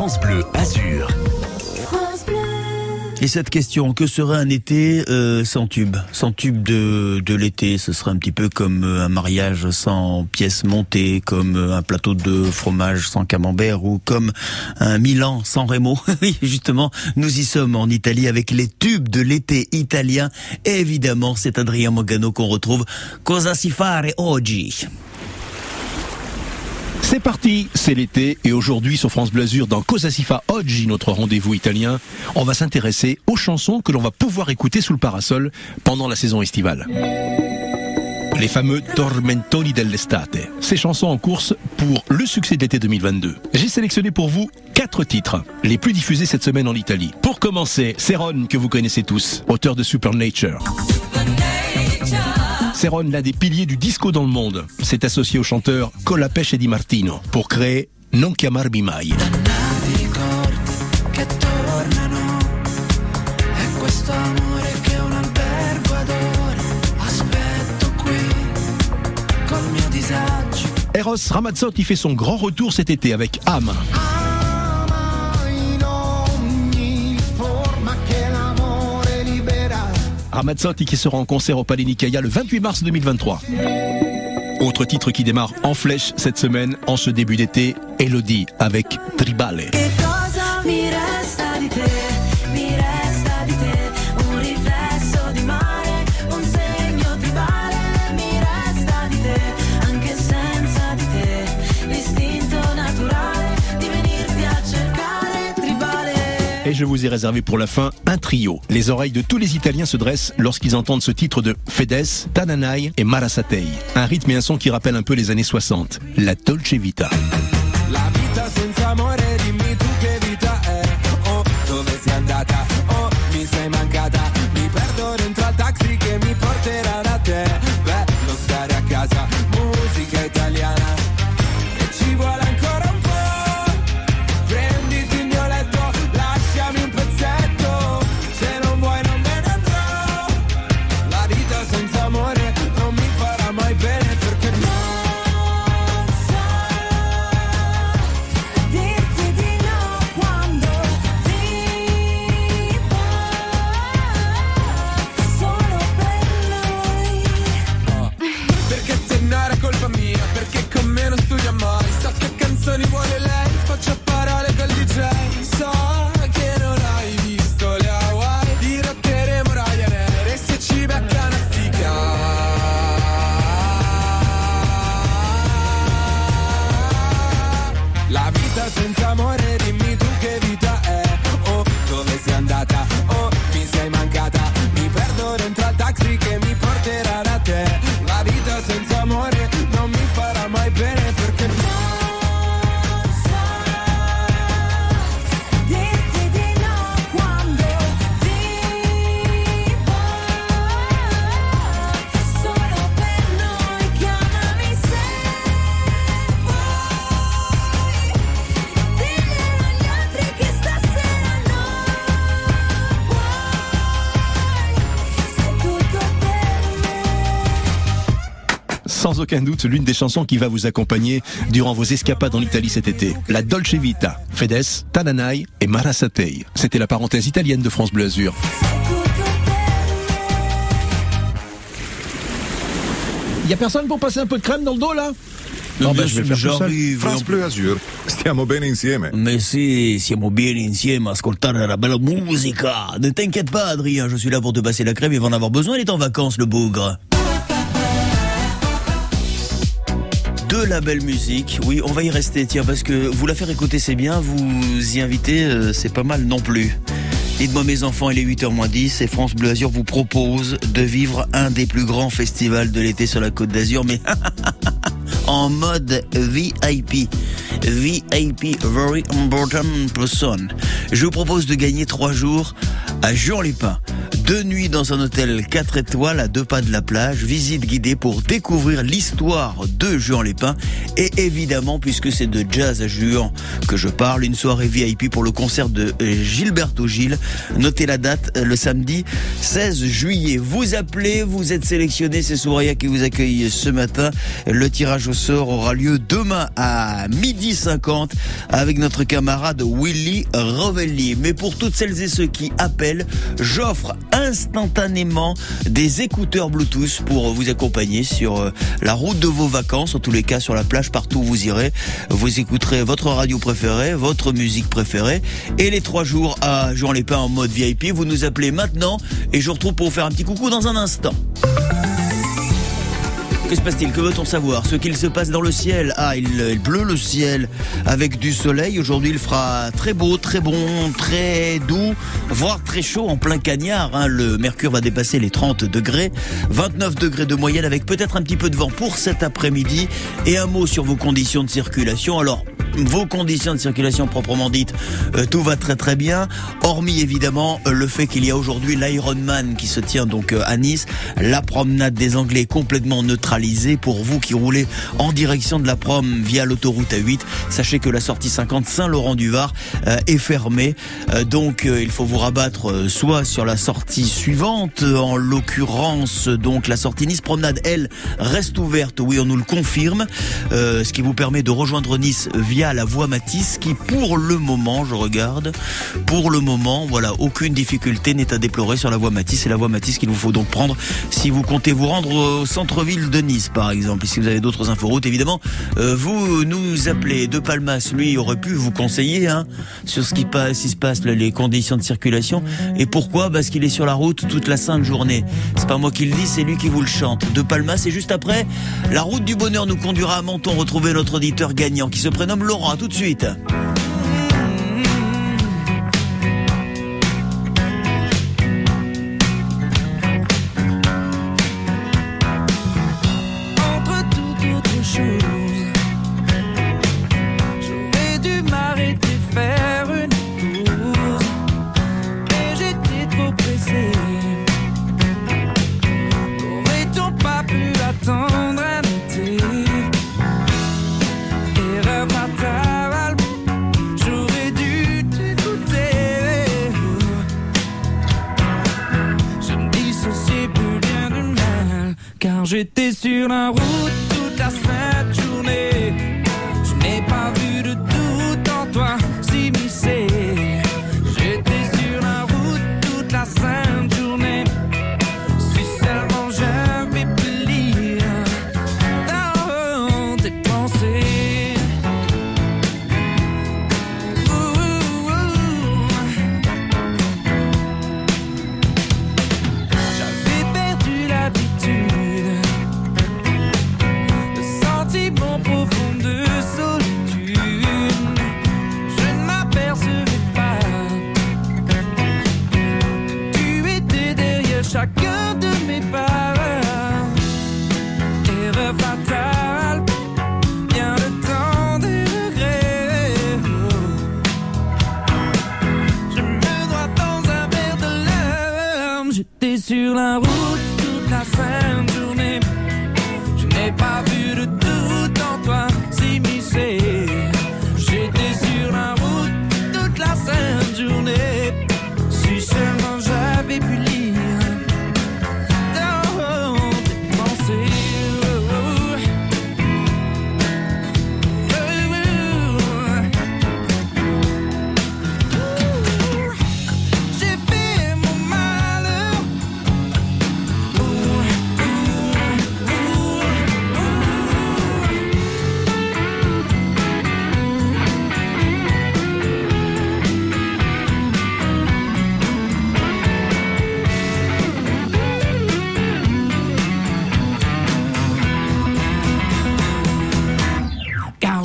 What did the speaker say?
France Bleu Azur. Et cette question, que serait un été euh, sans tube? Sans tube de, de l'été, ce serait un petit peu comme euh, un mariage sans pièces montées, comme euh, un plateau de fromage sans camembert ou comme un Milan sans Remo. oui, justement, nous y sommes en Italie avec les tubes de l'été italien. Et évidemment, c'est Adrien Mogano qu'on retrouve. Cosa si fare oggi? C'est parti, c'est l'été et aujourd'hui sur France Blasure dans Cosa si fa oggi, notre rendez-vous italien, on va s'intéresser aux chansons que l'on va pouvoir écouter sous le parasol pendant la saison estivale. Les fameux Tormentoni dell'estate. Ces chansons en course pour le succès de l'été 2022. J'ai sélectionné pour vous quatre titres, les plus diffusés cette semaine en Italie. Pour commencer, Céron, que vous connaissez tous, auteur de Supernature. Céron, l'un des piliers du disco dans le monde, s'est associé au chanteur Colapesce Di Martino pour créer Non chiamarmi mai. Eros Ramazzotti fait son grand retour cet été avec Âme. Ramazzotti qui sera en concert au Palais Nicaïa le 28 mars 2023. Autre titre qui démarre en flèche cette semaine, en ce début d'été, Elodie avec Tribale. Et je vous ai réservé pour la fin un trio. Les oreilles de tous les Italiens se dressent lorsqu'ils entendent ce titre de Fedes, Tananai et Marasatei. Un rythme et un son qui rappellent un peu les années 60. La Dolce Vita. Sans aucun doute, l'une des chansons qui va vous accompagner durant vos escapades en Italie cet été. La Dolce Vita, Fedes, Tananai et Marasatei. C'était la parenthèse italienne de France Bleu Azur. Y a personne pour passer un peu de crème dans le dos là? Non, ben, je vais faire. France Bleu Azur, stiamo bene insieme. Mais si, siamo bien insieme a ascoltare la bella musica. Ne t'inquiète pas, Adrien, je suis là pour te passer la crème, il va en avoir besoin, il est en vacances, le bougre. De la belle musique, oui, on va y rester, tiens, parce que vous la faire écouter, c'est bien, vous y inviter, euh, c'est pas mal non plus. Dites-moi mes enfants, il est 8h moins 10 et France Bleu Azur vous propose de vivre un des plus grands festivals de l'été sur la Côte d'Azur, mais en mode VIP. VIP, Very Important Person. Je vous propose de gagner trois jours à Jean-Lépin. Deux nuits dans un hôtel 4 étoiles à deux pas de la plage. Visite guidée pour découvrir l'histoire de Juan Lépin. Et évidemment, puisque c'est de jazz à Juan que je parle, une soirée VIP pour le concert de Gilberto Gilles. Notez la date, le samedi 16 juillet. Vous appelez, vous êtes sélectionné. C'est Souria qui vous accueille ce matin. Le tirage au sort aura lieu demain à midi 50 avec notre camarade Willy Rovelli. Mais pour toutes celles et ceux qui appellent, j'offre instantanément des écouteurs Bluetooth pour vous accompagner sur euh, la route de vos vacances, en tous les cas sur la plage, partout où vous irez. Vous écouterez votre radio préférée, votre musique préférée et les trois jours à Jean Lépin en mode VIP. Vous nous appelez maintenant et je vous retrouve pour vous faire un petit coucou dans un instant. Que se passe-t-il Que veut-on savoir Ce qu'il se passe dans le ciel. Ah, il, il pleut le ciel avec du soleil. Aujourd'hui, il fera très beau, très bon, très doux, voire très chaud en plein cagnard. Hein. Le mercure va dépasser les 30 degrés. 29 degrés de moyenne avec peut-être un petit peu de vent pour cet après-midi. Et un mot sur vos conditions de circulation. Alors, vos conditions de circulation proprement dites, euh, tout va très très bien, hormis évidemment euh, le fait qu'il y a aujourd'hui l'Ironman qui se tient donc euh, à Nice, la promenade des Anglais complètement neutralisée pour vous qui roulez en direction de la prom via l'autoroute A8. Sachez que la sortie 50 Saint-Laurent-du-Var est fermée, donc il faut vous rabattre soit sur la sortie suivante, en l'occurrence donc la sortie Nice promenade elle reste ouverte, oui on nous le confirme, ce qui vous permet de rejoindre Nice via à la voie Matisse qui pour le moment, je regarde, pour le moment, voilà, aucune difficulté n'est à déplorer sur la voie Matisse. C'est la voie Matisse qu'il vous faut donc prendre si vous comptez vous rendre au centre-ville de Nice par exemple. si vous avez d'autres inforoutes, évidemment, euh, vous nous appelez de Palmas, lui aurait pu vous conseiller hein, sur ce qui, passe, se passe, les conditions de circulation. Et pourquoi? Parce qu'il est sur la route toute la sainte journée. C'est pas moi qui le dis, c'est lui qui vous le chante. De Palmas, et juste après, la route du bonheur nous conduira à Menton retrouver notre auditeur gagnant qui se prénomme Laurent, tout de suite. J'étais sur la route toute la sainte journée. Je n'ai pas vu de doute en toi s'immiscer. Sur la route toute la sainte journée. Je n'ai pas